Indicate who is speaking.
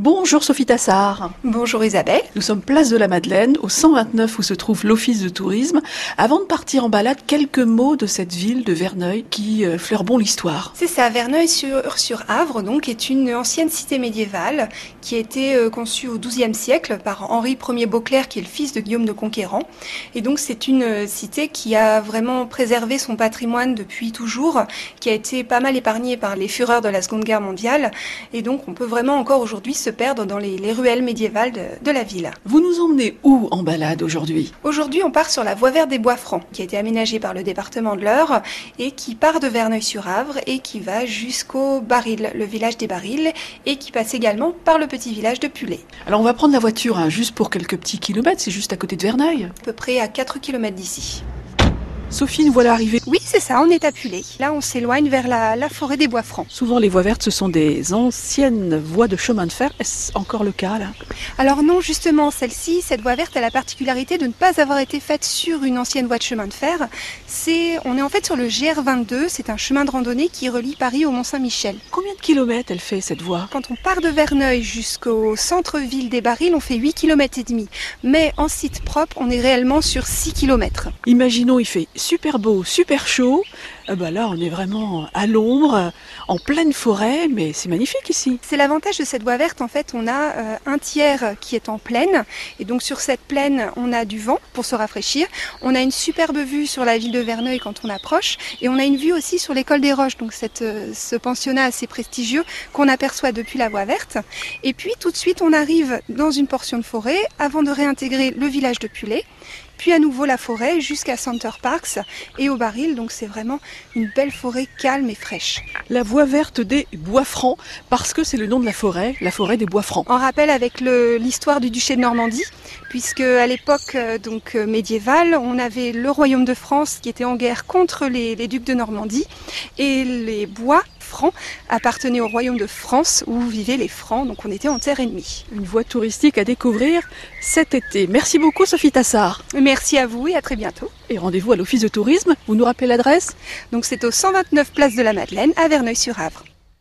Speaker 1: Bonjour Sophie Tassard.
Speaker 2: Bonjour Isabelle.
Speaker 1: Nous sommes place de la Madeleine, au 129 où se trouve l'Office de tourisme. Avant de partir en balade, quelques mots de cette ville de Verneuil qui euh, fleure bon l'histoire.
Speaker 2: C'est ça, Verneuil sur, sur Avre donc est une ancienne cité médiévale qui a été euh, conçue au XIIe siècle par Henri Ier Beauclerc qui est le fils de Guillaume de Conquérant. Et donc c'est une euh, cité qui a vraiment préservé son patrimoine depuis toujours, qui a été pas mal épargnée par les fureurs de la Seconde Guerre mondiale. Et donc on peut vraiment encore aujourd'hui se perdre dans les, les ruelles médiévales de, de, la ville.
Speaker 1: Vous nous emmenez où en balade aujourd'hui?
Speaker 2: Aujourd'hui, on part sur la voie verte des Bois Francs, qui a été aménagée par le département de l'Eure et qui part de Verneuil-sur-Avre et qui va jusqu'au Baril, le village des Barils, et qui passe également par le petit village de Pulé.
Speaker 1: Alors on va prendre la voiture hein, juste pour quelques petits kilomètres, c'est juste à côté de Verneuil
Speaker 2: À peu près à 4 km d'ici.
Speaker 1: Sophie, nous voilà arrivés.
Speaker 2: Oui, c'est ça, on est à Pulé. Là, on s'éloigne vers la, la, forêt des bois francs.
Speaker 1: Souvent, les voies vertes, ce sont des anciennes voies de chemin de fer. Est-ce encore le cas, là?
Speaker 2: Alors non, justement, celle-ci, cette voie verte, a la particularité de ne pas avoir été faite sur une ancienne voie de chemin de fer. C'est, on est en fait sur le GR22, c'est un chemin de randonnée qui relie Paris au Mont-Saint-Michel.
Speaker 1: Combien de kilomètres elle fait, cette voie?
Speaker 2: Quand on part de Verneuil jusqu'au centre-ville des Barils, on fait 8 km et demi. Mais en site propre, on est réellement sur 6 km.
Speaker 1: Imaginons, il fait super beau, super chaud. Euh, bah là, on est vraiment à l'ombre, en pleine forêt, mais c'est magnifique ici.
Speaker 2: C'est l'avantage de cette voie verte. En fait, on a euh, un tiers qui est en plaine, et donc sur cette plaine, on a du vent pour se rafraîchir. On a une superbe vue sur la ville de Verneuil quand on approche, et on a une vue aussi sur l'école des Roches, donc cette, euh, ce pensionnat assez prestigieux qu'on aperçoit depuis la voie verte. Et puis tout de suite, on arrive dans une portion de forêt avant de réintégrer le village de Pulé puis à nouveau la forêt jusqu'à Center Parks et au baril. Donc c'est vraiment une belle forêt calme et fraîche.
Speaker 1: La voie verte des bois francs, parce que c'est le nom de la forêt, la forêt des bois francs.
Speaker 2: En rappel avec l'histoire du duché de Normandie, puisque à l'époque donc médiévale, on avait le royaume de France qui était en guerre contre les, les ducs de Normandie et les bois francs appartenaient au royaume de France où vivaient les francs, donc on était en terre ennemie.
Speaker 1: Une voie touristique à découvrir cet été. Merci beaucoup Sophie Tassard.
Speaker 2: Merci à vous et à très bientôt.
Speaker 1: Et rendez-vous à l'office de tourisme. Vous nous rappelez l'adresse?
Speaker 2: Donc c'est au 129 place de la Madeleine à Verneuil-sur-Avre.